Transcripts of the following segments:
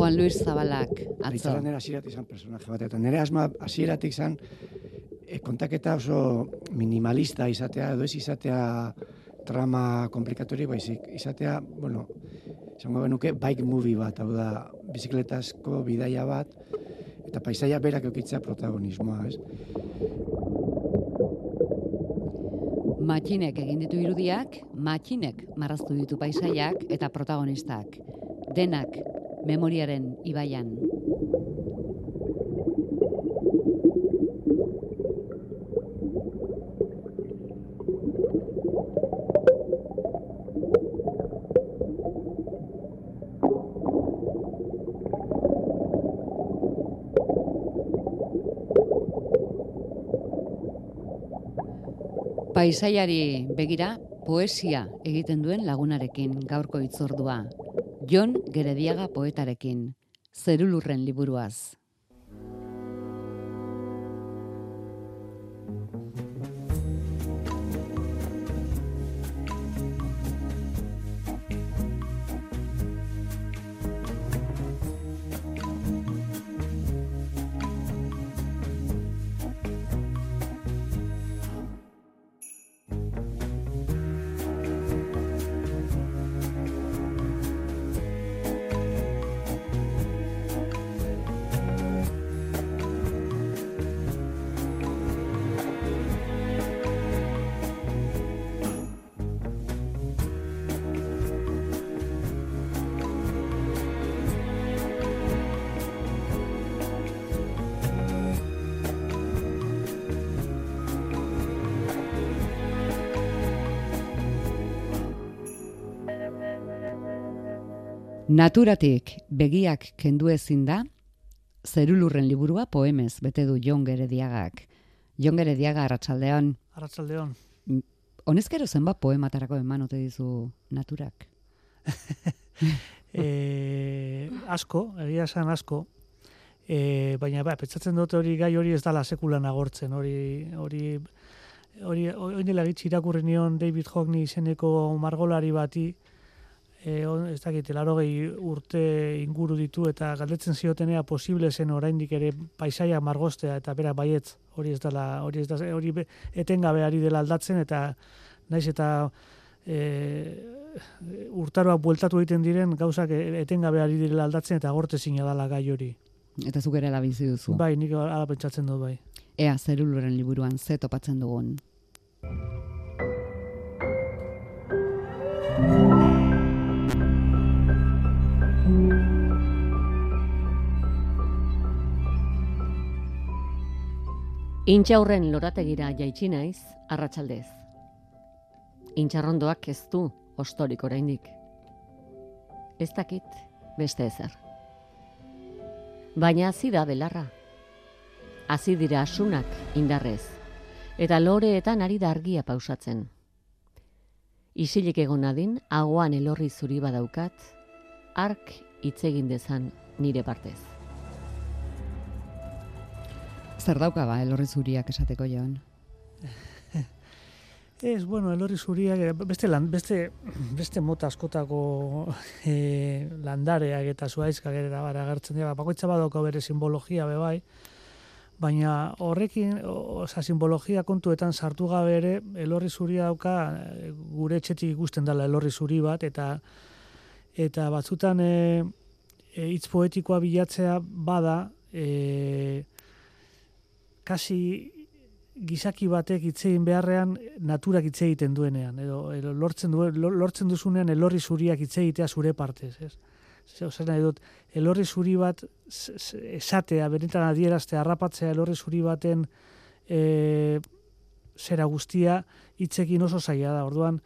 Juan Luis Zabalak, atzo. Nera hasieratik izan personaje bat, eta nire asma hasieratik izan e, kontaketa oso minimalista izatea, edo ez izatea trama komplikatori, baizik izatea, bueno, izango benuke, bike movie bat, hau da, bizikletasko bidaia bat, eta paisaia berak eukitzea protagonismoa, ez? Matxinek egin ditu irudiak, matxinek marraztu ditu paisaiak eta protagonistak. Denak memoriaren ibaian. Paisaiari begira, poesia egiten duen lagunarekin gaurko itzordua. Jon Gerediaga poetarekin, zerulurren liburuaz. Naturatik begiak kendu ezin da, zerulurren liburua poemez bete du Jon Gerediagak. Jon Gerediaga arratsaldean. Arratsaldeon. Honezkero zenbat poematarako eman ote dizu naturak? e, asko, egia esan asko. E, baina ba, pentsatzen dut hori gai hori ez dala sekulan agortzen, hori hori hori hori dela irakurri nion David Hockney izeneko margolari bati, e, on, ez dakit, laro urte inguru ditu eta galdetzen ziotenea posible zen oraindik ere paisaia margostea eta bera baietz hori ez dela, hori ez da, hori etengabe ari dela aldatzen eta naiz eta e, urtaroak bueltatu egiten diren gauzak etengabe ari direla aldatzen eta gorte zina dala gai hori. Eta zuk ere bizi duzu. Bai, nik ala pentsatzen dut bai. Ea, zeruluren liburuan, ze topatzen dugun. Intxaurren lorategira jaitsi naiz, arratsaldez. Intxarrondoak ez du ostorik oraindik. Ez dakit beste ezer. Baina hasi da belarra. Hasi dira asunak indarrez. Eta loreetan ari da argia pausatzen. Isilik egon adin, agoan elorri zuri badaukat, ark hitz egin dezan nire partez. Zer dauka ba, elorri zuriak esateko joan? Ez, bueno, elorri zuriak, eh, beste, lan, beste, beste mota askotako e, landareak eta zuaizkak ere da, agertzen dira, bakoitza badauka bere simbologia be bai, baina horrekin, oza, simbologia kontuetan sartu gabe ere, elorri zuria dauka eh, gure etxetik ikusten dela elorri zuri bat, eta eta batzutan e, hitz poetikoa bilatzea bada, e, kasi gizaki batek hitz beharrean naturak hitz egiten duenean edo, edo lortzen du lortzen duzunean elorri zuriak hitz egitea zure partez, ez? Zer nahi dut, elorri zuri bat esatea, benetan adieraztea, harrapatzea elorri zuri baten e, zera guztia hitzekin oso zaila da. Orduan,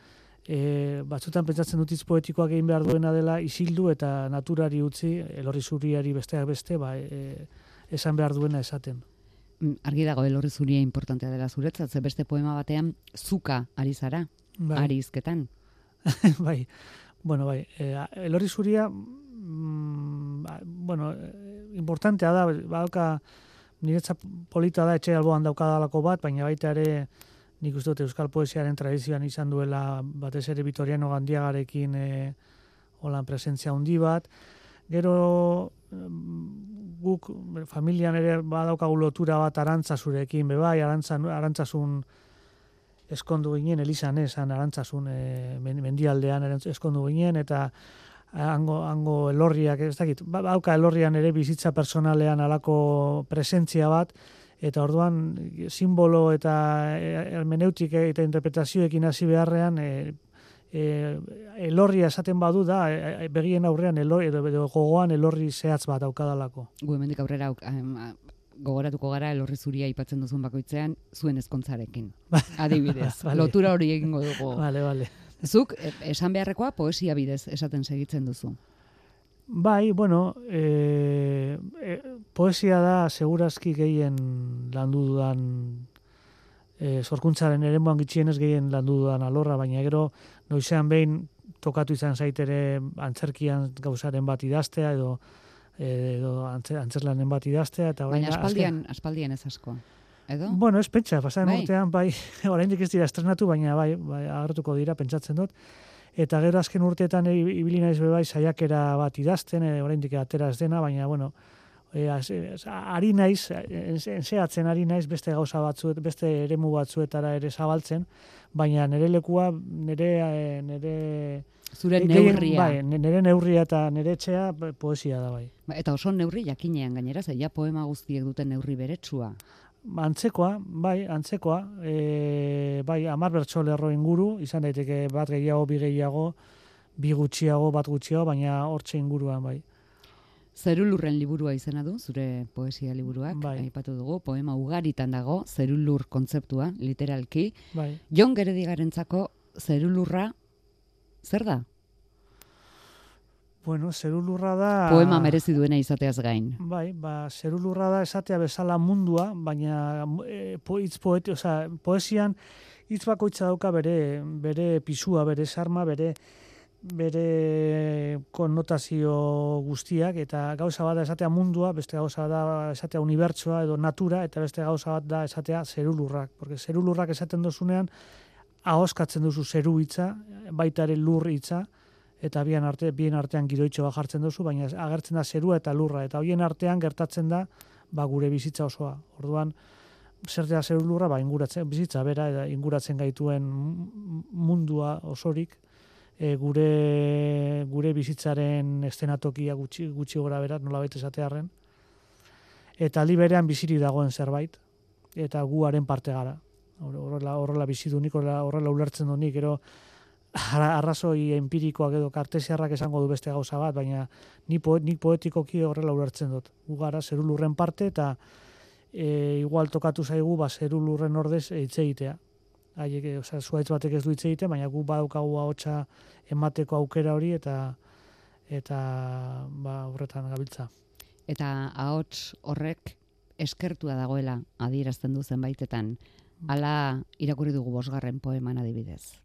e, batzutan pentsatzen dut hitz poetikoak egin behar duena dela isildu eta naturari utzi, elorri zuriari besteak beste, ba, e, esan behar duena esaten. Mm, argi dago elorri zuria importantea dela zuretzat, ze beste poema batean zuka ari zara, bai. ari izketan. bai, bueno, bai, e, elorri zuria, mm, ba, bueno, importantea da, badauka niretzat polita da etxe alboan daukadalako bat, baina baita ere nik uste dut Euskal Poesiaren tradizioan izan duela batez ere Vitoriano Gandiagarekin e, holan presentzia handi bat. Gero guk familian ere badaukagu lotura bat arantzazurekin, bebai, arantzan, arantzasun eskondu ginen, elizan esan arantzasun e, mendialdean eskondu ginen, eta hango, hango elorriak, ez dakit, ba, bauka elorrian ere bizitza personalean alako presentzia bat, eta orduan simbolo eta e, hermeneutik eta interpretazioekin hasi beharrean e, e, elorria esaten badu da e, begien aurrean elorri, edo, edo gogoan elorri zehatz bat daukadalako. Gu hemendik aurrera gogoratuko gara elorri zuria aipatzen duzun bakoitzean zuen ezkontzarekin. Adibidez, lotura hori egingo dugu. Vale, vale. Zuk, e, esan beharrekoa poesia bidez esaten segitzen duzu. Bai, bueno, e, e, poesia da segurazki gehien landu dudan e, sorkuntzaren ere moan gitxienez gehien landu dudan alorra, baina gero noizean behin tokatu izan zaitere antzerkian gauzaren bat idaztea edo edo antzerlanen bat idaztea eta Baina aspaldian, aspaldian ez asko. Edo? Bueno, ez pentsa, pasaren bai. urtean, bai, oraindik ez dira estrenatu, baina bai, bai agertuko dira, pentsatzen dut. Eta gero azken urteetan ibili naiz bai saiakera bat idazten, e, oraindik atera ez dena, baina bueno, e, ari naiz, enseatzen ari naiz beste gauza batzuet, beste eremu batzuetara ere zabaltzen, baina nire lekua, nire, nire Zure neurria. Bai, nire neurria eta nire etxea poesia da bai. Ba, eta oso neurri jakinean gainera, zaila poema guztiek duten neurri beretsua. Antzekoa, bai, antzekoa, e, bai, amar bertso lerro inguru, izan daiteke bat gehiago, bi gehiago, bi gutxiago, bat gutxiago, baina hortxe inguruan, bai. Zerulurren liburua izena du, zure poesia liburuak, bai. aipatu dugu, poema ugaritan dago, zerulur kontzeptua, literalki. Bai. Jon Geredigarentzako zerulurra, zer da? Bueno, zerulurra da... Poema merezi duena izateaz gain. Bai, ba, zerulurra da esatea bezala mundua, baina e, po, itz poeti, oza, poesian hitz bakoitza dauka bere, bere pisua, bere sarma, bere bere konnotazio guztiak, eta gauza bat da esatea mundua, beste gauza da esatea unibertsoa edo natura, eta beste gauza bat da esatea zerulurrak. Porque zerulurrak esaten dozunean, ahoskatzen duzu zeru hitza, baita ere lur hitza, eta bien arte bien artean gidoitxo bat jartzen duzu, baina agertzen da zerua eta lurra eta hoien artean gertatzen da ba gure bizitza osoa. Orduan zer da zeru lurra ba inguratzen bizitza bera eta inguratzen gaituen mundua osorik e, gure gure bizitzaren estenatokia gutxi gutxi gora berat nolabait esatearren eta ali berean biziri dagoen zerbait eta guaren parte gara. Horrela horrela bizi du horrela, horrela ulertzen du nik, gero arrazoi empirikoak edo kartesiarrak esango du beste gauza bat, baina ni poet, nik poetikoki horrela ulertzen dut. Gu gara zerulurren parte eta e, igual tokatu zaigu ba zerulurren ordez hitz egitea. Haiek, osea, zuaitz batek ez du hitz egite, baina gu badaukagu ahotsa emateko aukera hori eta eta ba horretan gabiltza. Eta ahots horrek eskertua dagoela adierazten du zenbaitetan. Hala irakurri dugu bosgarren poeman adibidez.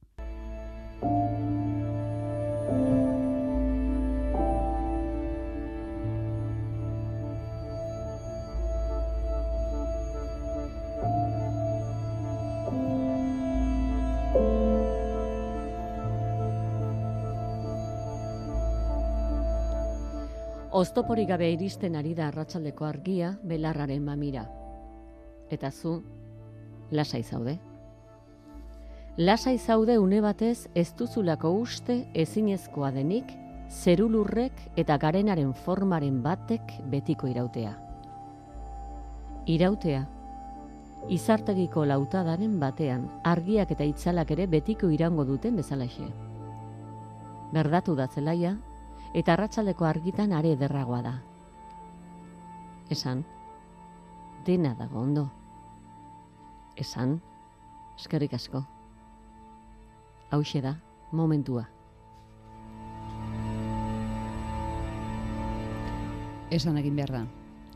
Oztoporik gabe iristen ari da arratsaldeko argia belarraren mamira. Eta zu, lasai zaude. Lasai zaude une batez ez duzulako uste ezinezkoa denik, zerulurrek eta garenaren formaren batek betiko irautea. Irautea, izartegiko lautadaren batean argiak eta itzalak ere betiko irango duten bezalaxe. Berdatu da zelaia, eta arratsaldeko argitan are ederragoa da. Esan, dena dago ondo. Esan, eskerrik asko hause da, momentua. Esan egin behar da,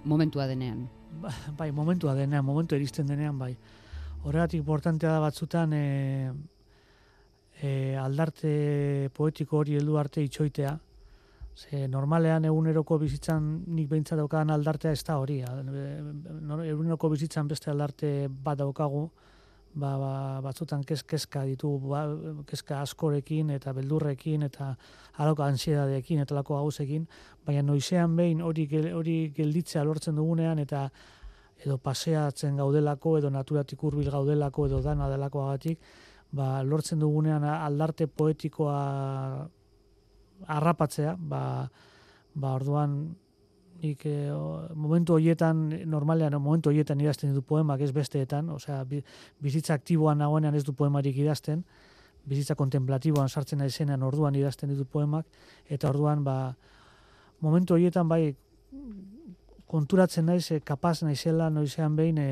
momentua denean. Ba, bai, momentua denean, momentu eristen denean, bai. Horregatik importantea da batzutan e, e, aldarte poetiko hori heldu arte itxoitea, Ze normalean eguneroko bizitzan nik behintzat daukadan aldartea ez da hori. Eguneroko bizitzan beste aldarte bat daukagu, ba, ba, batzutan kes, keska ditu, ba, keska askorekin eta beldurrekin eta aloko ansiedadeekin eta lako gauzekin, baina noizean behin hori hori gelditzea lortzen dugunean eta edo paseatzen gaudelako edo naturatik hurbil gaudelako edo dana delakoagatik, ba, lortzen dugunean aldarte poetikoa harrapatzea, ba, ba orduan nik e, momentu hoietan normalean momentu hoietan idazten ditu poemak ez besteetan, osea bizitza aktiboan nagoenean ez du poemarik idazten, bizitza kontemplatiboan sartzen naizenean orduan idazten ditu poemak eta orduan ba momentu hoietan bai konturatzen naiz e, kapaz naizela noizean behin e,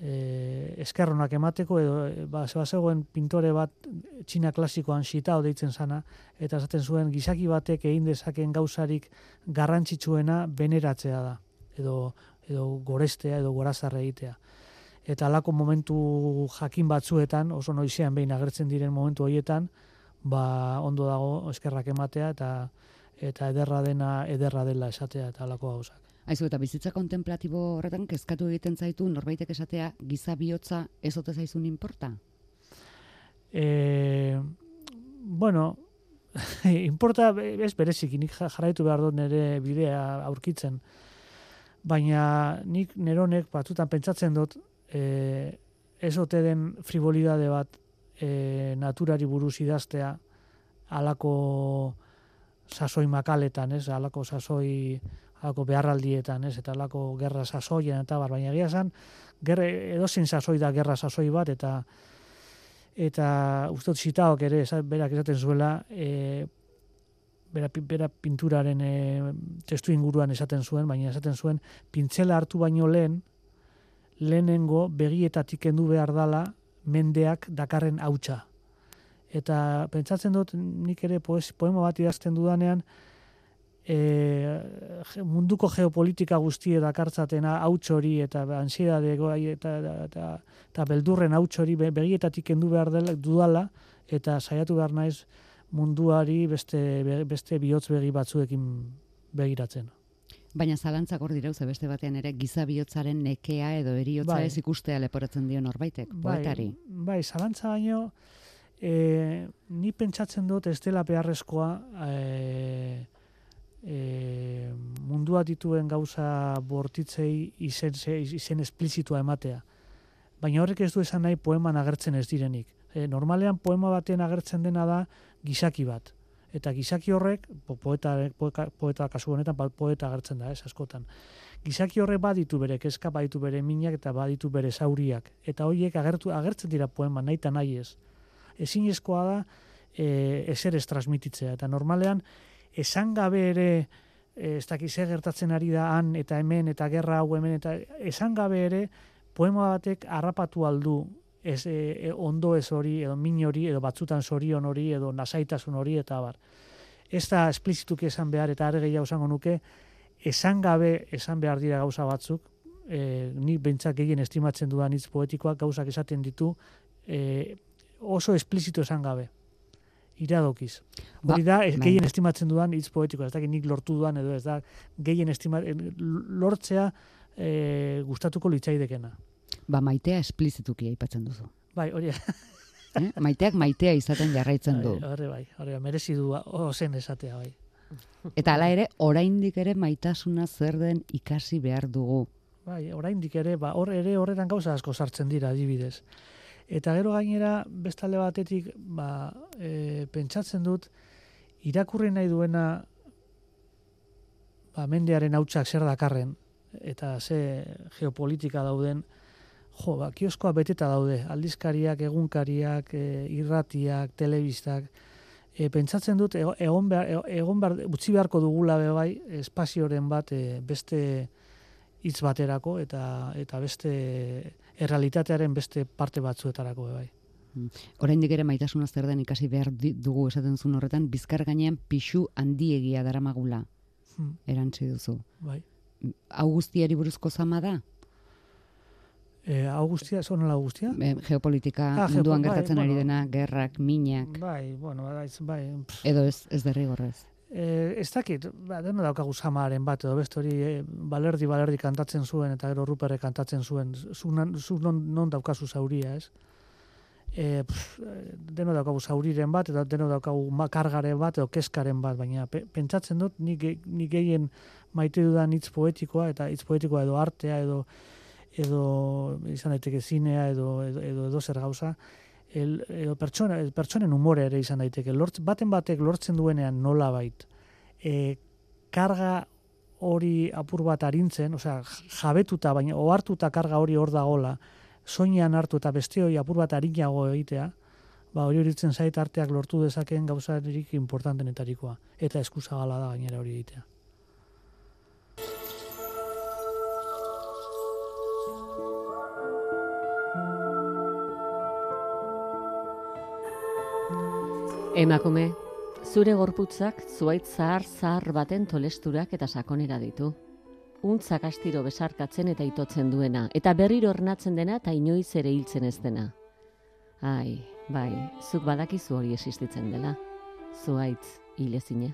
e, eskerronak emateko edo e, ba, zegoen pintore bat txina klasikoan xitao deitzen sana eta esaten zuen gizaki batek egin dezaken gauzarik garrantzitsuena beneratzea da edo, edo gorestea edo gorazarre egitea. Eta alako momentu jakin batzuetan oso noizean behin agertzen diren momentu horietan ba ondo dago eskerrak ematea eta eta ederra dena ederra dela esatea eta alako gauzak Aizu, eta bizitza kontemplatibo horretan kezkatu egiten zaitu norbaitek esatea giza bihotza ez ote zaizun inporta? E, bueno, inporta ez berezik, nik jarraitu behar dut nire bidea aurkitzen. Baina nik neronek batzutan pentsatzen dut e, ez ote den frivolidade bat e, naturari buruz idaztea alako sasoi makaletan, ez? Alako sasoi alako beharraldietan, ez, eta alako gerra sasoien, eta bar, baina egia esan, gerra, edozin sasoi da gerra sasoi bat, eta eta ustot zitaok ere, berak esaten zuela, e, bera, bera pinturaren e, testu inguruan esaten zuen, baina esaten zuen, pintzela hartu baino lehen, lehenengo begietatik kendu behar dala mendeak dakarren hautsa. Eta pentsatzen dut nik ere poema bat idazten dudanean, e, munduko geopolitika guztie dakartzatena hauts hori eta ansiedade eta, eta, eta, beldurren hauts hori begietatik kendu behar dela, dudala eta saiatu behar naiz munduari beste, beste bihotz begi batzuekin begiratzen. Baina zalantzak hor dira, beste batean ere, giza bihotzaren nekea edo eriotza bai. ez ikustea leporatzen dio norbaitek, bai, poetari. Bai, zalantza baino, e, ni pentsatzen dut ez dela beharrezkoa e, e, mundua dituen gauza bortitzei izen, izen esplizitua ematea. Baina horrek ez du esan nahi poeman agertzen ez direnik. E, normalean poema baten agertzen dena da gizaki bat. Eta gizaki horrek, poeta, poeta, poeta kasu honetan, poeta agertzen da, ez askotan. Gizaki horrek baditu bere kezka, baditu bere minak eta baditu bere zauriak. Eta horiek agertu, agertzen dira poema, nahi eta nahi ez. Ezin da, e, ezer ez transmititzea. Eta normalean, esan gabe ere eh, ez dakiz gertatzen ari da han eta hemen eta gerra hau hemen eta esan gabe ere poema batek harrapatu aldu ez e, ondo ez hori edo min hori edo batzutan sorion hori edo nasaitasun hori eta bar. Ez da esplizituki esan behar eta are gehiago esango nuke esan gabe esan behar dira gauza batzuk e, nik bentzak gehien estimatzen dudan hitz poetikoak gauzak esaten ditu e, oso esplizitu esan gabe iradokiz. Ba, Hori da, bai. gehien estimatzen dudan hitz poetiko, ez da, nik lortu dudan edo, ez da, gehien estimatzen, lortzea e, gustatuko litzaidekena. Ba, maitea esplizituki aipatzen duzu. Bai, hori. eh? Maiteak maitea izaten jarraitzen du. Hori bai, hori bai, merezi du ozen esatea, bai. Eta hala ere, oraindik ere maitasuna zer den ikasi behar dugu. Bai, oraindik ere, ba, hor ere horretan gauza asko sartzen dira, adibidez. Eta gero gainera, bestalde batetik, ba, e, pentsatzen dut, irakurri nahi duena ba, mendearen hautsak zer dakarren, eta ze geopolitika dauden, jo, ba, kioskoa beteta daude, aldizkariak, egunkariak, e, irratiak, telebistak, e, pentsatzen dut, egon behar, egon behar, utzi beharko dugula bai, espazioren bat, e, beste hitz baterako, eta, eta beste errealitatearen beste parte batzuetarako bai. Mm. Oraindik ere maitasuna zer den ikasi behar dugu esaten zuen horretan bizkar gainean pixu handiegia daramagula. Hmm. Erantzi duzu. Bai. Augustiari buruzko zama da? Eh, Augustia, son la Augustia? Eh, geopolitika ah, munduan bai, gertatzen ari dena, gerrak, minak. Bai, bueno, bai, bai. Edo ez ez derrigorrez. E, ez dakit, ba, dena daukagu samaren bat, edo beste hori e, balerdi, balerdi kantatzen zuen, eta gero ruperre kantatzen zuen, zu, nan, zu non, non daukazu zauria, ez? E, pff, deno daukagu zauriren bat, eta deno daukagu kargaren bat, edo keskaren bat, baina pe, pentsatzen dut, nik, nik gehien maite dudan hitz poetikoa, eta hitz poetikoa edo artea, edo edo izan daiteke zinea, edo, edo, edo, edo zer gauza, el, edo pertsona, el pertsonen umore ere izan daiteke. Lort, baten batek lortzen duenean nola bait, e, karga hori apur bat arintzen, osea, jabetuta, baina ohartuta karga hori hor dagola, soinean hartu eta beste hori apur bat arinago egitea, ba hori horitzen zait arteak lortu dezakeen gauzarik importantenetarikoa. Eta eskuzagala da gainera hori egitea. Emakume, zure gorputzak zuait zahar zahar baten tolesturak eta sakonera ditu. Untzak astiro besarkatzen eta itotzen duena, eta berriro ornatzen dena eta inoiz ere hiltzen ez dena. Ai, bai, zuk badakizu hori existitzen dela. Zuaitz, hilezine.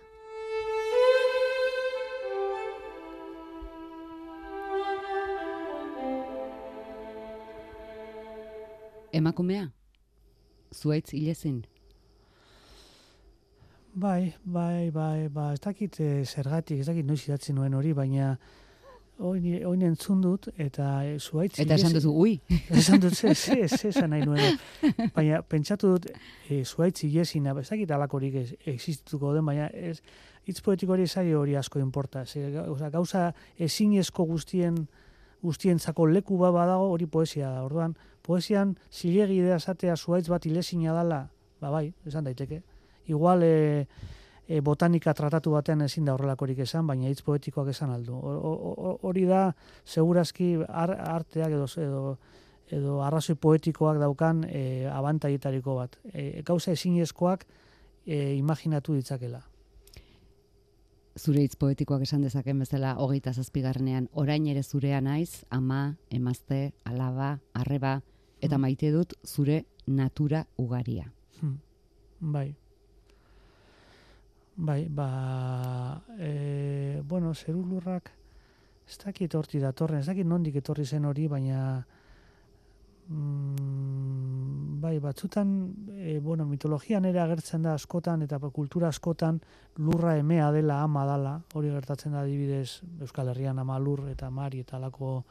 Emakumea, zuaitz hilezin. Bai, bai, bai, ba, ez dakit e, zergatik, ez dakit noiz idatzi nuen hori, baina oin entzun dut, eta e, zuaitz... Eta esan duzu, ui! Esan dut, ze, ze, ze, nahi nuen. Baina, pentsatu dut, e, zuaitz ilesina, ez dakit alakorik ez, existituko den, baina ez, hitz poetiko hori zai hori asko inporta. Ze, oza, gauza ezinezko guztien guztientzako leku ba badago hori poesia da. Orduan, poesian zilegi idea zatea zuaitz bat ilesina dala, ba bai, esan daiteke igual e, e, botanika tratatu batean ezin da horrelakorik esan, baina hitz poetikoak esan aldu. Hori da, segurazki ar, arteak edo, edo, edo arrazoi poetikoak daukan e, abantaitariko bat. E, gauza ezinezkoak e, imaginatu ditzakela. Zure hitz poetikoak esan dezaken bezala hogeita zazpigarrenean, orain ere zurea naiz, ama, emazte, alaba, arreba, eta hmm. maite dut zure natura ugaria. Hmm. Bai. Bai, ba, e, bueno, zeru lurrak, ez dakit horti datorren, ez dakit nondik etorri zen hori, baina, mm, bai, batzutan, e, bueno, mitologian ere agertzen da askotan, eta kultura askotan, lurra emea dela, ama dala, hori gertatzen da adibidez, Euskal Herrian ama lur, eta mari, eta alako,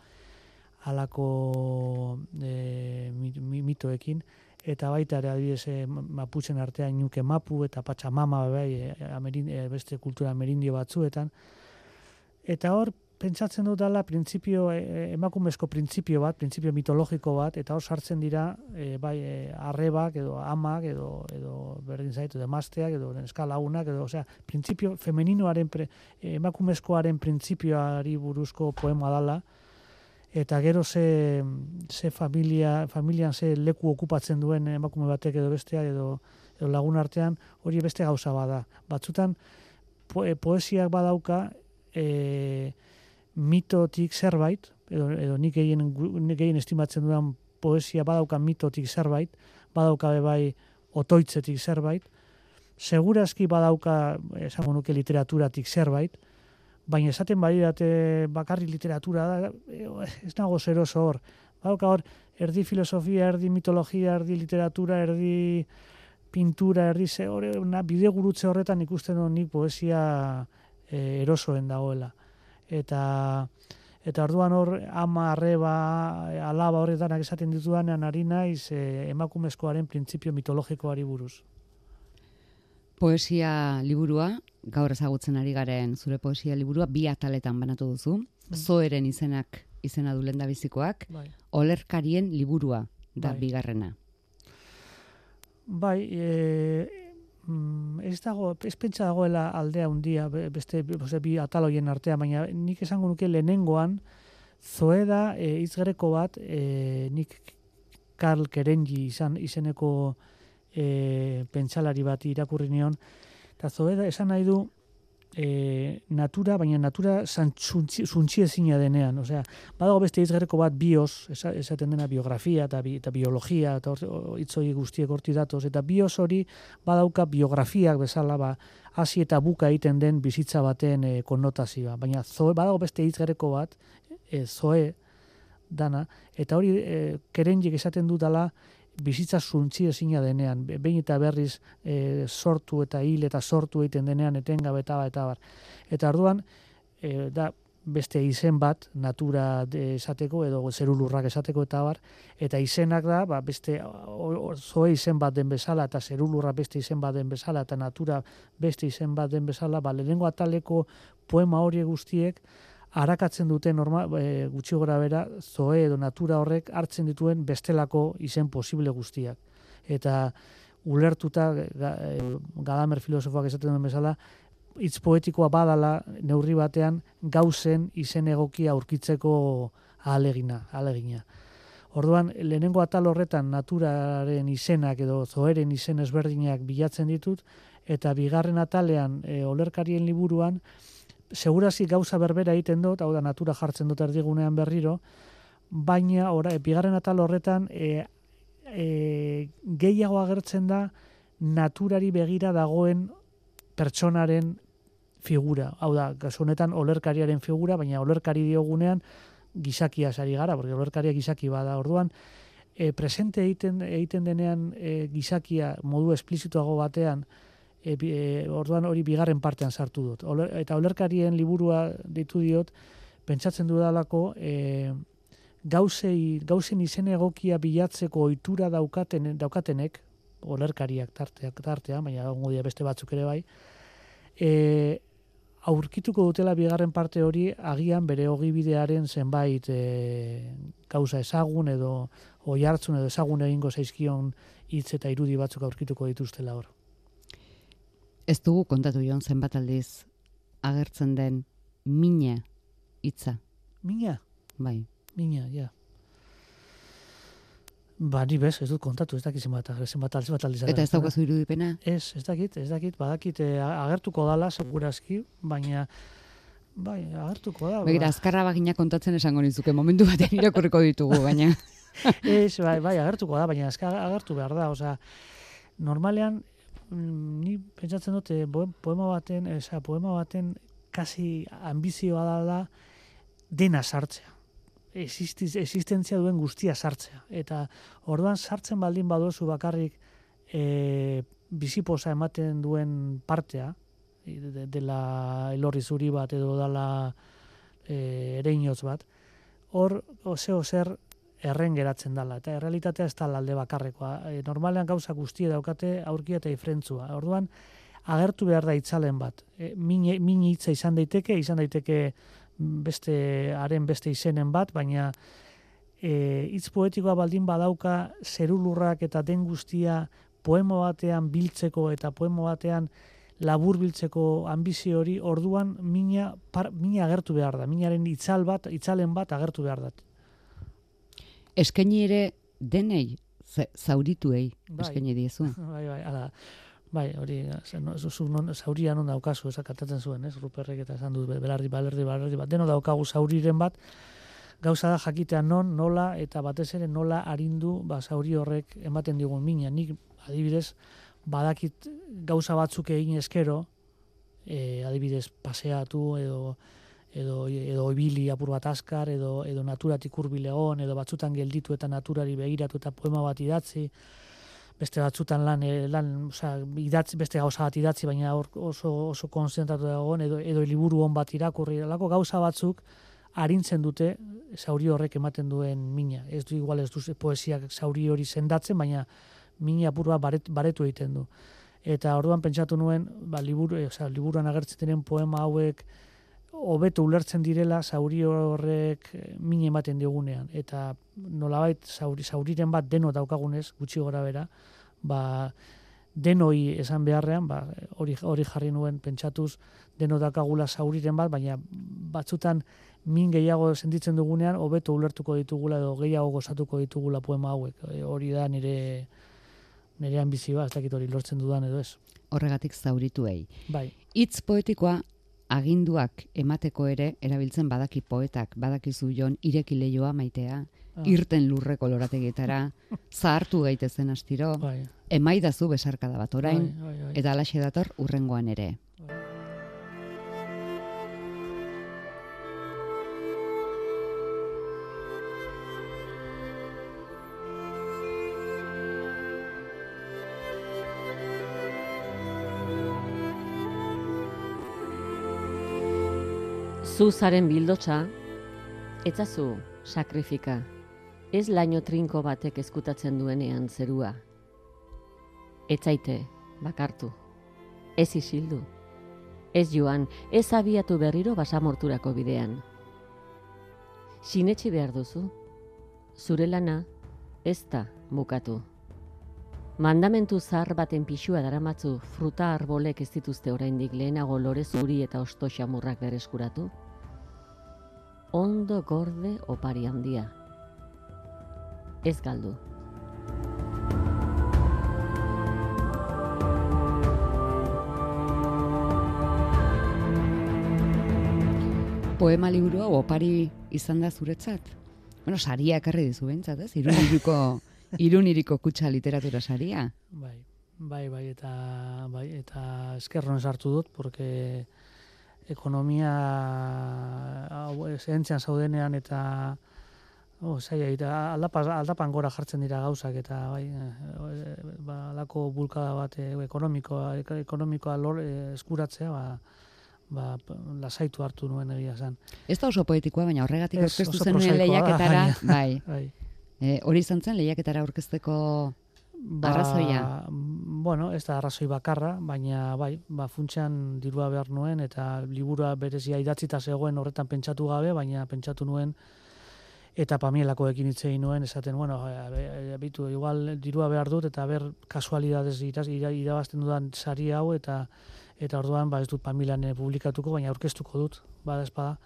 alako e, mitoekin, eta baita ere adibidez e, maputzen artean nuke mapu eta patxamama bai, e, amerin, e, beste kultura amerindio batzuetan. Eta hor, pentsatzen dut dela printzipio, emakumezko printzipio bat, printzipio mitologiko bat, eta hor sartzen dira e, bai arrebak edo amak edo, edo berdin zaitu demazteak edo eskalagunak edo, osea, printzipio femeninoaren, pre, emakumezkoaren printzipioari buruzko poema dala, eta gero ze, ze familia, familian ze leku okupatzen duen emakume batek edo besteak edo, edo lagun artean, hori beste gauza bada. Batzutan po, e, poesiak badauka e, mitotik zerbait, edo, edo nik egin, nik estimatzen dudan poesia badauka mitotik zerbait, badauka bai otoitzetik zerbait, segurazki badauka, esango nuke literaturatik zerbait, baina esaten bai date bakarri literatura da, ez nago zer oso hor. Bauka hor, erdi filosofia, erdi mitologia, erdi literatura, erdi pintura, erdi ze hori, na, bide gurutze horretan ikusten dut nik poesia e, erosoen dagoela. Eta eta orduan hor ama arreba alaba horretanak esaten ditudanean ari naiz e, emakumezkoaren printzipio mitologikoari buruz. Poesia liburua, gaur ezagutzen ari garen zure poesia liburua, bi ataletan banatu duzu. Mm. Zoeren izenak izena du lenda bizikoak, bai. olerkarien liburua da bai. bigarrena. Bai, e, ez dago, ez pentsa dagoela aldea undia, beste, beste bi ataloien artea, baina nik esango nuke lehenengoan, zoeda e, izgereko bat, e, nik Karl Kerenji izan, izeneko e, pentsalari bat irakurri nion, eta zoeda esan nahi du e, natura, baina natura zuntzi ezina denean. Osea, badago beste izgerreko bat bios, esaten dena biografia eta, bi, eta biologia, eta itzoi guztiek horti datoz, eta bios hori badauka biografiak bezala, ba, hasi eta buka egiten den bizitza baten e, konnotazioa. Baina zoe, badago beste izgerreko bat, e, zoe, dana, eta hori e, kerenjik esaten dutala, bizitza zuntzi ezina denean, behin eta berriz e, sortu eta hil eta sortu egiten denean etengabe eta eta bar. Eta arduan, e, da beste izen bat, natura esateko edo zerulurrak esateko eta bar, eta izenak da, ba, beste zoe izen bat den bezala eta zerulurra beste izen bat den bezala eta natura beste izen bat den bezala, ba, lehenengo ataleko poema hori guztiek, arakatzen dute norma, e, gutxi gora bera, zoe edo natura horrek hartzen dituen bestelako izen posible guztiak. Eta ulertuta, e, gadamer filosofoak esaten duen bezala, hitz poetikoa badala neurri batean gauzen izen egokia aurkitzeko alegina, alegina. Orduan, lehenengo atal horretan naturaren izenak edo zoeren izen ezberdinak bilatzen ditut, eta bigarren atalean e, olerkarien liburuan, segurazi gauza berbera egiten dut, hau da natura jartzen dut erdigunean berriro, baina ora, bigarren atal horretan e, e, gehiago agertzen da naturari begira dagoen pertsonaren figura. Hau da, honetan olerkariaren figura, baina olerkari diogunean gizakia sari gara, porque olerkaria gizaki bada. Orduan, e, presente egiten, egiten denean e, gizakia modu esplizituago batean, e, e, orduan hori bigarren partean sartu dut. eta olerkarien liburua ditu diot, pentsatzen dudalako e, gauzei, gauzen izen egokia bilatzeko ohitura daukaten, daukatenek, olerkariak tarteak tartea, baina ongo beste batzuk ere bai, e, aurkituko dutela bigarren parte hori agian bere ogibidearen zenbait e, gauza ezagun edo oi hartzun edo ezagun egingo zaizkion hitz eta irudi batzuk aurkituko dituztela hor. Ez dugu kontatu joan zenbat aldiz agertzen den mina hitza. Mina? Bai. Mina, ja. Ba, ni bez, ez dut kontatu, ez dakit zenbat, zenbat aldiz, zenbat aldiz. Eta ez daukazu irudipena? Ez, ez dakit, ez dakit, badakit, eh, agertuko dala, segurazki, baina, bai, agertuko da. Begira, ba. azkarra bagina kontatzen esango nizuke, momentu batean irakurriko ditugu, baina. ez, bai, bai, agertuko da, baina azkar agertu behar da, osea, normalean, ni pentsatzen dute poema baten, esa, poema baten kasi ambizioa da da dena sartzea. Existiz, existentzia duen guztia sartzea. Eta orduan sartzen baldin badozu bakarrik e, biziposa ematen duen partea, dela de elorri zuri bat edo dela e, ereinotz bat, hor, ose zer erren geratzen dala. Eta errealitatea ez da alde bakarrekoa. E, normalean gauza guztia daukate aurkia eta ifrentzua. Orduan, agertu behar da itzalen bat. E, min hitza izan daiteke, izan daiteke beste haren beste izenen bat, baina e, hitz poetikoa baldin badauka zerulurrak eta den guztia poema batean biltzeko eta poema batean labur biltzeko ambizio hori orduan mina, par, mina agertu behar da. Minaren itzal bat, itzalen bat agertu behar da eskaini ere denei zaurituei bai. eskaini diezu. Bai, bai, ala. Bai, hori, zu non zauria non daukazu esa katatzen zuen, ez? Ruperrek eta esan du belardi balerdi balerdi bat. Deno daukagu zauriren bat. Gauza da jakitea non, nola eta batez ere nola arindu ba zauri horrek ematen digun mina. Nik adibidez badakit gauza batzuk egin eskero, eh adibidez paseatu edo edo edo ibili apur bat askar edo edo naturatik hurbil egon edo batzutan gelditu eta naturari begiratu eta poema bat idatzi. Beste batzutan lan eh, lan osea idatzi beste gauza bat idatzi baina oso oso konzentratu egon edo edo liburu on bat irakurri. Lako gauza batzuk arintzen dute zauri horrek ematen duen mina. Ez du igual ez du poesiak zauri hori sendatzen baina mina apur bat baretu egiten du. Eta orduan pentsatu nuen ba liburu osea liburuan agertzen diren poema hauek hobeto ulertzen direla zauri horrek eh, min ematen digunean eta nolabait zauri zauriren bat deno daukagunez gutxi gora bera ba denoi esan beharrean ba hori hori jarri nuen pentsatuz deno daukagula zauriren bat baina batzutan min gehiago sentitzen dugunean hobeto ulertuko ditugula edo gehiago gozatuko ditugula poema hauek. E, hori da nire nire ambizioa ez dakit hori lortzen dudan edo ez. Horregatik zaurituei. Bai. Hitz poetikoa aginduak emateko ere erabiltzen badaki poetak, badakizu jon ireki leioa maitea, Ah. irten lurreko lorategietara, zahartu gaitezen astiro, Bai, emaidazu besarkada bat orain, bai, bai, bai. eta alaxe dator urrengoan ere. Zu zaren bildotza, etzazu sakrifika. Ez laino trinko batek ezkutatzen duenean zerua. Etzaite, bakartu. Ez isildu. Ez joan, ez abiatu berriro basamorturako bidean. Sinetxi behar duzu. Zure lana, ez da bukatu. Mandamentu zahar baten pixua daramatzu fruta arbolek ez dituzte oraindik lehenago lore zuri eta osto xamurrak bereskuratu? Ondo gorde opari handia. Ez galdu. Poema liburu hau opari izan da zuretzat? Bueno, saria ekarri dizu bentsat, ez? Iruniriko, iruniriko kutsa literatura saria. Bai, bai, bai, eta, bai, eta eskerron sartu dut, porque ekonomia hau zehentzean zaudenean eta oh, zaila, eta aldapan, aldapan gora jartzen dira gauzak eta bai, eh, ba, alako bulkada bat eh, ekonomikoa, eko- ekonomikoa lor, eh, eskuratzea, ba, ba, lasaitu hartu nuen egia zen. Ez da oso poetikoa, baina horregatik Ez, aurkeztu zenuen da, lehiaketara, bai. Bai. E, hori izan zen lehiaketara aurkezteko Ba, Arrazoia? Bueno, ez da arrazoi bakarra, baina bai, ba, funtsean dirua behar nuen, eta liburua berezia idatzita zegoen horretan pentsatu gabe, baina pentsatu nuen eta pamielakoekin hitz egin nuen, esaten, bueno, bitu, igual dirua behar dut, eta ber kasualidadez irabazten dudan sari hau, eta eta orduan, ba, ez dut pamilan eh, publikatuko, baina aurkeztuko dut, bada espada,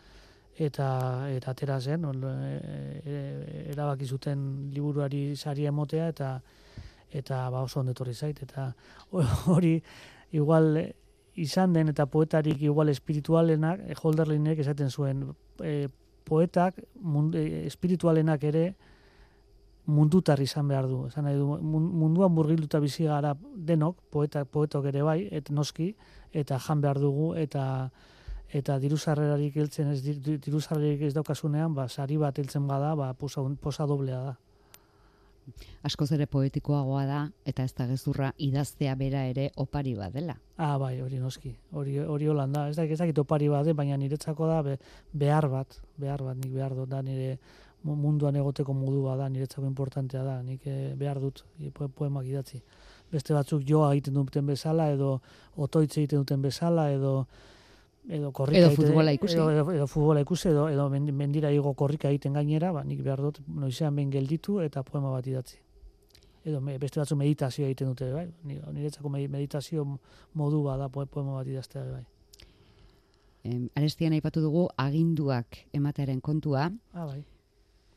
eta eta atera zen, on, e, e, erabaki zuten liburuari saria emotea, eta eta ba oso ondo etorri zait eta hori igual eh, izan den eta poetarik igual espiritualenak eh, Holderlinek esaten zuen eh, poetak mund, eh, espiritualenak ere mundutar izan behar du. Esan nahi du, mun- munduan murgilduta bizi gara denok, poeta, poetok ere bai, et noski, eta jan behar dugu, eta eta diru sarrerarik heltzen ez di- di- diru sarrerarik ez daukasunean, ba sari bat heltzen bada, ba posa, posa doblea da. Askoz ere poetikoagoa da, eta ez da gezurra idaztea bera ere opari badela. Ah, bai, hori noski. Hori hori holan da. Ez da ez dakit opari bade, baina niretzako da be- behar bat, behar bat nik behar dut da nire mu- munduan egoteko modua da, niretzako importantea da. Nik eh, behar dut eh, po- poemak idatzi. Beste batzuk joa egiten duten bezala edo otoitze egiten duten bezala edo edo korrika Edo futbola ikusi. edo, edo, edo futbola ikusi edo edo men- mendira igo korrika egiten gainera, ba nik behar dut noizean behin gelditu eta poema bat idatzi. Edo me, beste batzu meditazioa egiten dute, bai? Ni- Niretzako me- meditazio modu bada poe- poema bat idaztea bai. Em, arestian aipatu dugu aginduak ematearen kontua, Ah, bai.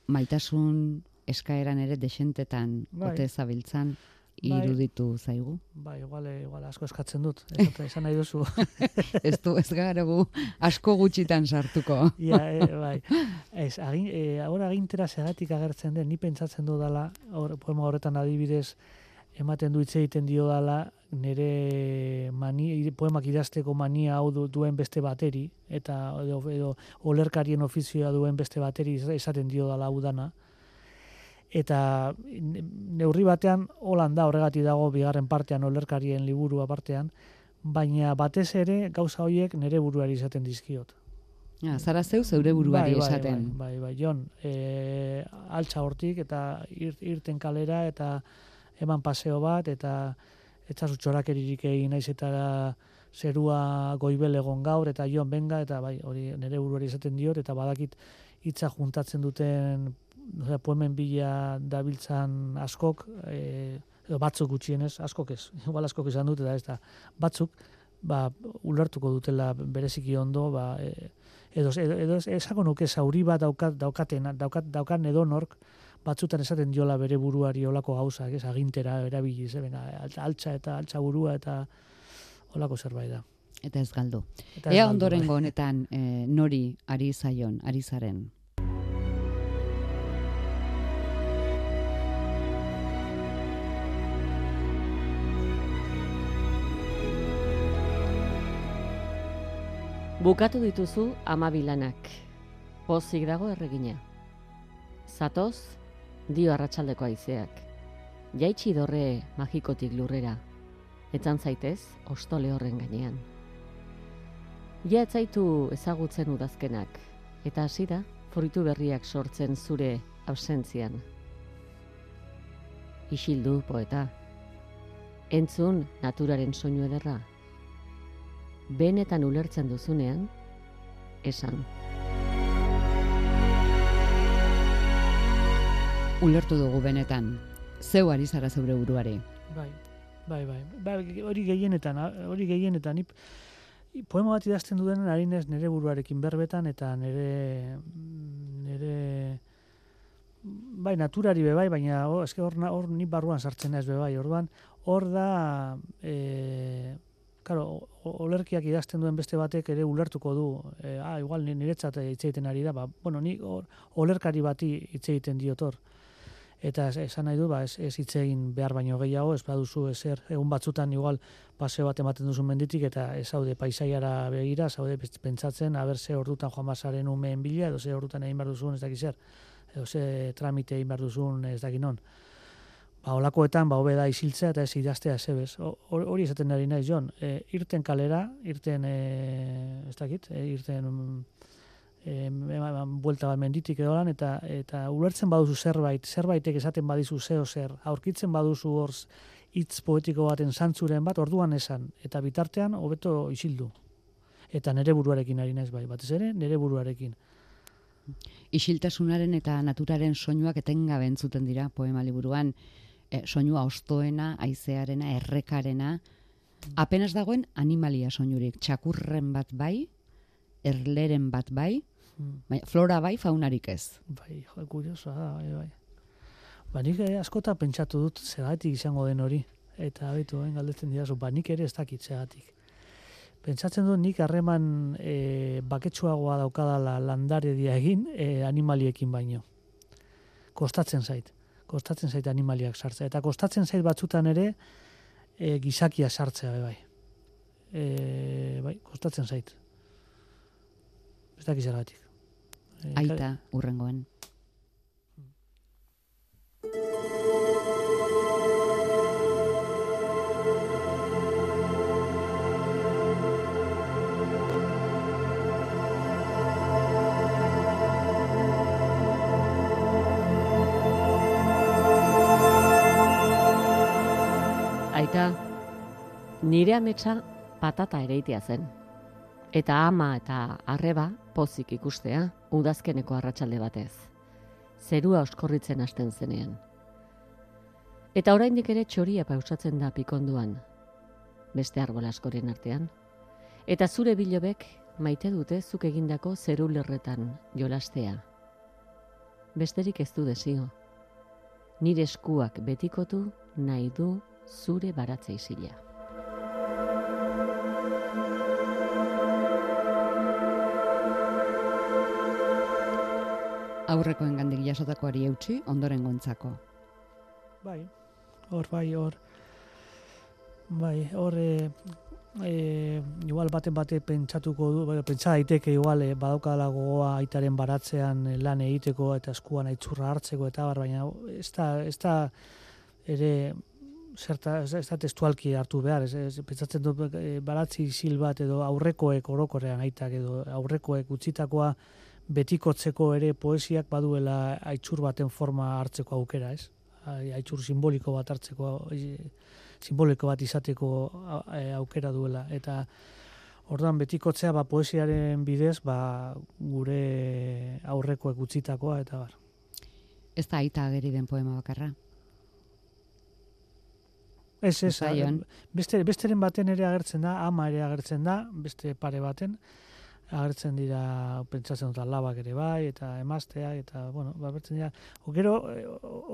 maitasun eskaeran ere desentetan Bai. ote zabiltzan Bai. iruditu zaigu. Bai, igual, eh, igual asko eskatzen dut. Esan, esan nahi duzu. ez du ez gara gu asko gutxitan sartuko. Ia, e, bai. Ez, agin, e, ahora agintera segatik agertzen den, ni pentsatzen du dala, hor, poema horretan adibidez, ematen du hitz egiten dio dala, nire mani, poemak idazteko mania hau du, duen beste bateri, eta edo, edo olerkarien ofizioa duen beste bateri esaten dio dala hau dana. Eta ne- neurri batean holan da horregatik dago bigarren partean olerkarien liburua partean, baina batez ere gauza horiek nire buruari izaten dizkiot. Ja, zara zeu zeure buruari bai, bai, esaten. Bai, bai, bai, Jon, e, altza hortik eta ir, irten kalera eta eman paseo bat eta etzazu txorakeririk egin naiz eta zerua goibel egon gaur eta Jon benga eta bai, hori nire buruari esaten diot eta badakit hitza juntatzen duten osea, poemen bila dabiltzan askok, e, edo batzuk gutxienez, askok ez, igual askok izan dut, eta ez da, batzuk, ba, ulertuko dutela bereziki ondo, ba, e, edo, edo, edo esako nuke zauri bat daukat, daukaten, daukat, daukan edonork, batzutan esaten diola bere buruari olako gauzak, ez agintera erabiliz, eh, bena, altza eta altza burua eta olako zerbait da. Eta ez galdu. Eta ez Ea galdu, ondorengo bai. honetan eh, nori ari zaion, ari zaren. Bukatu dituzu amabilanak. Pozik dago erregina. Zatoz, dio arratsaldeko haizeak. Jaitsi dorre magikotik lurrera. Etzan zaitez, ostole horren gainean. Ja ez zaitu ezagutzen udazkenak, eta hasi da foritu berriak sortzen zure ausentzian. Isildu, poeta. Entzun naturaren soinu ederra. Benetan ulertzen duzunean, esan. Ulertu dugu benetan. Zeu ari zara zeure buruari. Bai, bai, bai. bai hori gehienetan, hori gehienetan. Ip, poema bat idazten duden ari nez nire buruarekin berbetan eta nire nire bai naturari be bai, baina oh, eske hor hor ni barruan sartzen naiz be bai. Orduan hor da eh Claro, o- olerkiak idazten duen beste batek ere ulertuko du. E, ah, igual ni- niretzat hitz egiten ari da, ba, bueno, ni hor, olerkari bati hitz egiten diotor. Eta es- esan nahi du, ba, ez, hitz egin behar baino gehiago, ez baduzu ezer, egun batzutan igual paseo bat ematen duzu menditik eta ez zaude paisaiara begira, zaude pentsatzen, aber ze ordutan joan basaren umeen bila, edo ze ordutan egin behar duzun ez dakiz zer, edo ze tramite egin behar duzun ez dakin non. Ba, olakoetan, ba, hobe da isiltzea eta ez idaztea zebez. Hori esaten ari naiz, Jon. E, irten kalera, irten, e, ez dakit, e, irten e, buelta bat menditik edo lan, eta, eta ulertzen baduzu zerbait, zerbaitek esaten badizu zeo zer, aurkitzen baduzu hor hitz poetiko baten zantzuren bat, orduan esan, eta bitartean hobeto isildu. Eta nere buruarekin ari naiz bai, batez ere, nere buruarekin. Isiltasunaren eta naturaren soinuak etengabe entzuten dira poema liburuan. E, soinua ostoena, haizearena, errekarena, apenas dagoen animalia soinurik. Txakurren bat bai, erleren bat bai, baina flora bai, faunarik ez. Bai, jo, kuriosoa da, bai, bai. Ba, nik eh, askota pentsatu dut zergatik izango den hori. Eta betu, eh, galdetzen didazu, ba, nik ere ez dakit zergatik. Pentsatzen dut nik harreman e, baketsuagoa daukadala landare dia egin e, animaliekin baino. Kostatzen zait. Kostatzen zait animaliak sartzea. Eta kostatzen zait batzutan ere e, gizakia sartzea, be bai. E, bai, kostatzen zait. Ez dakit zergatik. E, Aita urrengoen. Aita, nire ametsa patata ereitea zen. Eta ama eta arreba pozik ikustea udazkeneko arratsalde batez. Zerua oskorritzen hasten zenean. Eta oraindik ere txoria pausatzen da pikonduan, beste arbol askoren artean. Eta zure bilobek maite dute zuk egindako zeru lerretan jolastea. Besterik ez du desio. Nire eskuak betikotu nahi du zure baratze isila. Aurrekoen gandik jasotakoari eutxi, ondoren gontzako. Bai, hor bai, hor, bai, hor, e, e, igual baten bate pentsatuko du, bai, pentsa daiteke igual e, badaukala gogoa aitaren baratzean lan egiteko eta eskuan aitzurra hartzeko eta bar, baina ez da, ez da ere zerta, ez, da- testualki hartu behar, ez, ez, pentsatzen dut e, baratzi isil bat edo aurrekoek orokorrean aitak edo aurrekoek utzitakoa betikotzeko ere poesiak baduela aitzur baten forma hartzeko aukera, ez? Ai- Aitzur simboliko bat hartzeko, e, simboliko bat izateko e, aukera duela. Eta orduan betikotzea ba, poesiaren bidez ba, gure aurrekoek utzitakoa eta bar. Ez da aita ageri den poema bakarra. Ez, ez, beste, besteren baten ere agertzen da, ama ere agertzen da, beste pare baten, agertzen dira, pentsatzen dut alabak ere bai, eta emaztea, eta, bueno, ba, agertzen dira. O, Gero, eh,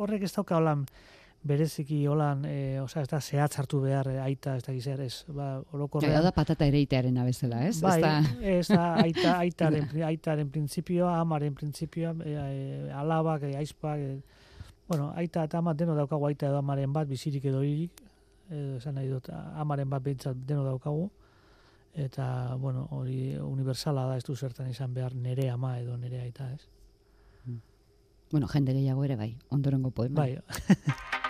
horrek ez dauka holan, bereziki holan, e, osea, ez da zehatz hartu behar e, aita, ez da gizer, ez, ba, orokorrean. Ja, da patata ereitearen abezela, ez? Bai, ez da... ez da aita, aitaren, aitaren printzipioa, amaren printzipioa, e, e, alabak, e, aizpak, e, bueno, aita eta ama deno daukagu aita edo amaren bat, bizirik edo hirik, edo esan nahi dut, amaren bat behintzat deno daukagu, eta, bueno, hori universala da, ez du zertan izan behar nere ama edo nere aita, ez? Bueno, jende gehiago ere bai, ondorengo poema. Bai.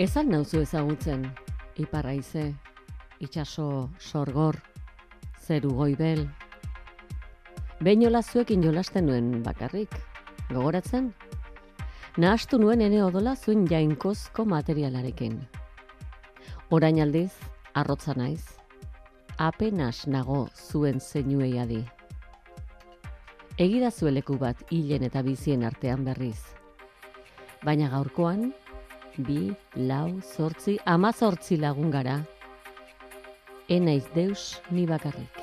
Ezan nauzu ezagutzen, iparraize, itxaso sorgor, zeru goibel. Behin zuekin jolasten nuen bakarrik, gogoratzen? Nahastu nuen ene odola zuen jainkozko materialarekin. Orain aldiz, arrotza naiz, apenas nago zuen zeinuei adi. Egida zueleku bat hilen eta bizien artean berriz. Baina gaurkoan, bi, lau, zortzi, ama zortzi lagun gara. Enaiz deus ni bakarrik.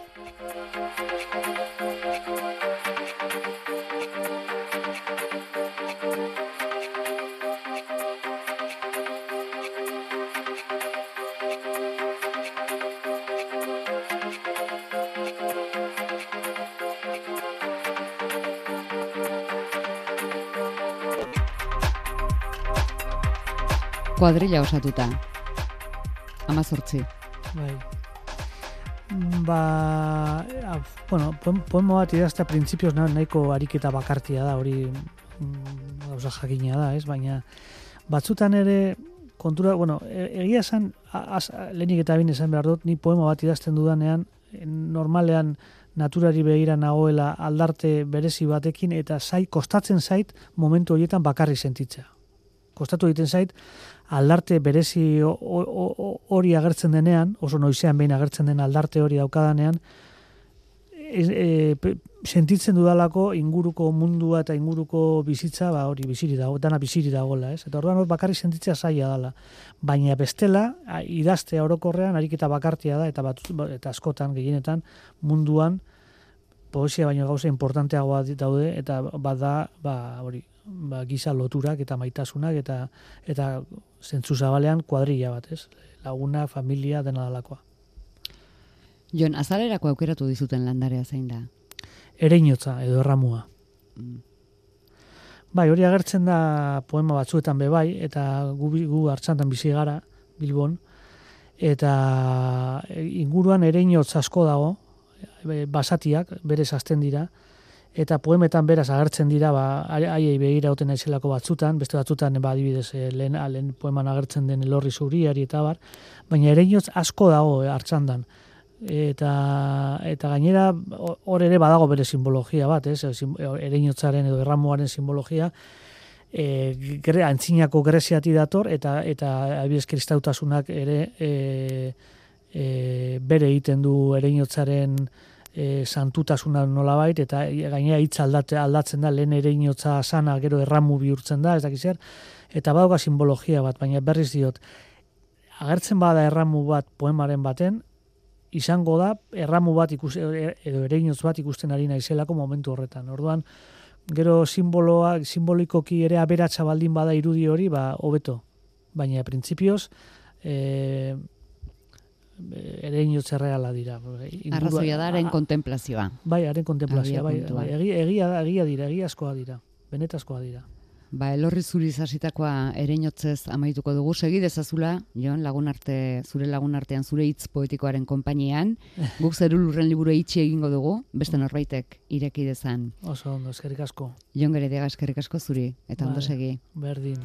Kuadrilla osatuta. Ama zortzi. Bai. Ba, bueno, poema bat idaztea printzipioz nahiko ariketa bakartia da, hori mm, gauza jakina da, ez? Baina batzutan ere kontura, bueno, e, egia esan, lehenik eta bine esan behar dut, ni poema bat idazten dudanean, normalean naturari begira nagoela aldarte berezi batekin, eta zai, kostatzen zait momentu horietan bakarri sentitzea. Kostatu egiten zait, aldarte berezi hori agertzen denean, oso noizean behin agertzen den aldarte hori daukadanean, e, e, sentitzen dudalako inguruko mundua eta inguruko bizitza, ba hori biziri dago, dana biziri dagoela, ez? Eta orduan hor bakarri sentitzea zaila dala. Baina bestela, idaztea orokorrean ariketa bakartia da eta bat, eta askotan gehienetan munduan poesia baino gauza importanteagoa daude eta bada, ba hori, ba, giza loturak eta maitasunak eta eta zentzu zabalean kuadrilla bat, ez? Laguna, familia, dena dalakoa. Jon, azalerako aukeratu dizuten landarea zein da? Ereinotza edo erramua. Mm. Bai, hori agertzen da poema batzuetan be bai, eta gu, gu hartzantan bizi gara, Bilbon, eta inguruan ereinotz asko dago, basatiak, bere azten dira, eta poemetan beraz agertzen dira ba haiei begira uten naizelako batzutan beste batzutan ba adibidez eh, lehen lehen poeman agertzen den elorri zuriari eta bar baina ereinotz asko dago eh, hartzandan eta eta gainera hor ere badago bere simbologia bat ez? Ereinotzaren edo erramuaren simbologia e, gre, antzinako greziati dator eta eta adibidez kristautasunak ere e, e, bere egiten du ereinotzaren e, santutasuna nolabait eta gainera hitz aldate aldatzen da lehen ere inotza sana gero erramu bihurtzen da ez dakiz zer. Eta badauka simbologia bat baina berriz diot agertzen bada erramu bat poemaren baten izango da erramu bat ikus, edo ere bat ikusten ari naizelako momentu horretan. Orduan gero simboloa simbolikoki ere aberatsa baldin bada irudi hori ba hobeto. Baina printzipioz eh ere inotze reala dira. Arrazoia da, haren kontemplazioa. Bai, haren kontemplazioa, bai, bai, egia, egia, egia dira, egia askoa dira, benetazkoa dira. Ba, elorri zuri zasitakoa erenotzez amaituko dugu, segi dezazula, Jon, lagun arte, zure lagun artean, zure hitz poetikoaren konpainian, guk zeru lurren liburu itxi egingo dugu, beste norbaitek ireki dezan. Oso ondo, eskerrik asko. Jon gere diaga eskerrik asko zuri, eta ondo segi. Berdin.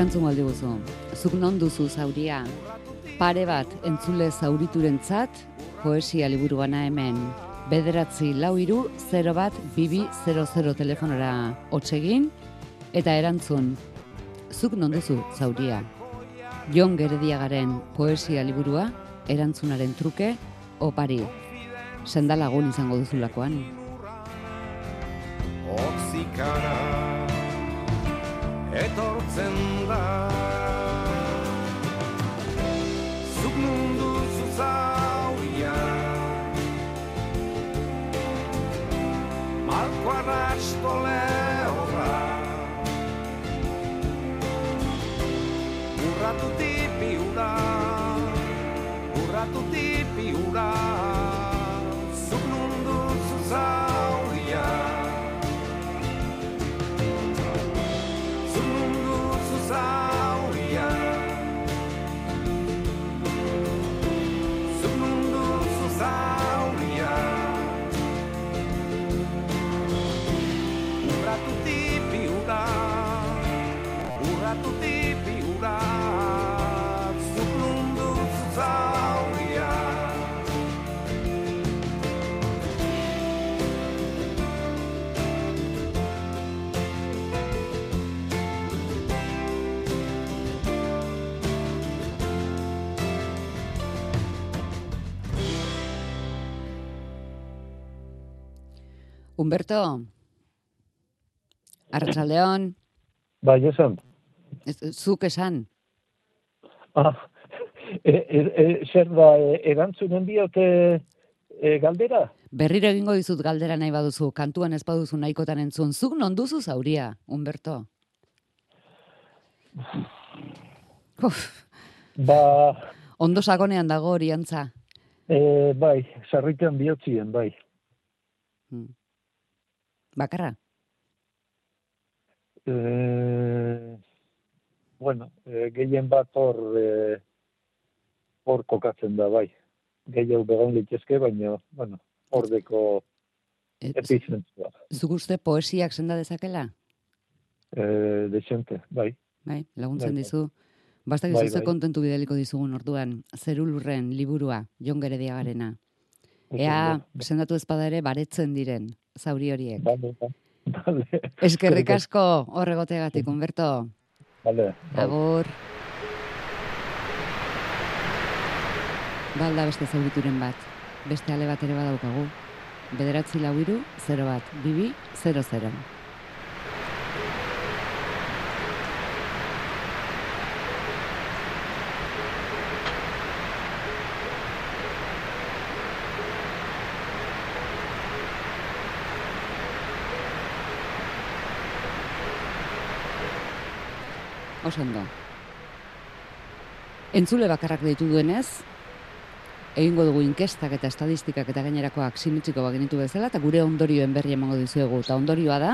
Erantzun aldi guzu. Zuk non duzu zauria? Pare bat entzule zauriturentzat poesia liburu bana hemen. Bederatzi lau iru, 0 bat, bibi, 00 telefonora hotxegin, eta erantzun, zuk non duzu zauria? Jon Gerediagaren poesia liburua, erantzunaren truke, opari. Sendalagun izango duzulakoan. Otzikara etortzen Humberto, Arratsaldeon, Bai, esan. zuk esan. Ah, e, e, e, zer da, e, erantzunen diote e, galdera? Berriro egingo dizut galdera nahi baduzu, kantuan ez baduzu nahikotan entzun. Zuk non duzu zauria, Humberto? Uf, Ba, ondo sakonean dago hori antza. e, bai, sarritean bihotzien, bai. Hmm. Bakarra? E, bueno, e, gehien bat hor, e, hor kokatzen da, bai. Gehiago begon litezke, baina, bueno, hor deko epizentzua. zuk uste poesiak senda dezakela? E, desente, bai. Bai, laguntzen Bai, bai. dizu. Bastak Bai, bai. kontentu bidaliko dizugun orduan, zerulurren liburua, Jon Gerediagarena. Ea, sendatu ezpada ere, baretzen diren, zauri horiek. Vale. Vale, Eskerrik asko horregoteagatik, Humberto. bai. Agur. Balda beste zaurituren bat. Beste ale bat ere badaukagu. Bederatzi lau iru, 0 bat, bibi, 00. Oso ondo. Entzule bakarrak deitu duenez, egingo dugu inkestak eta estadistikak eta gainerakoak simitziko bagenitu bezala, eta gure ondorioen berri emango dizuegu. Eta ondorioa da,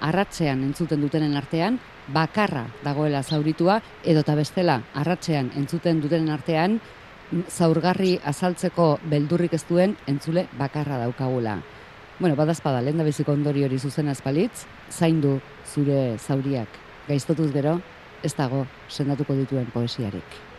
arratzean entzuten dutenen artean, bakarra dagoela zauritua, edota bestela, arratzean entzuten dutenen artean, zaurgarri azaltzeko beldurrik ez duen entzule bakarra daukagula. Bueno, badazpada, lehen da biziko ondori hori zuzena espalitz, zaindu zure zauriak. Gaiztotuz gero, ez dago sendatuko dituen poesiarik.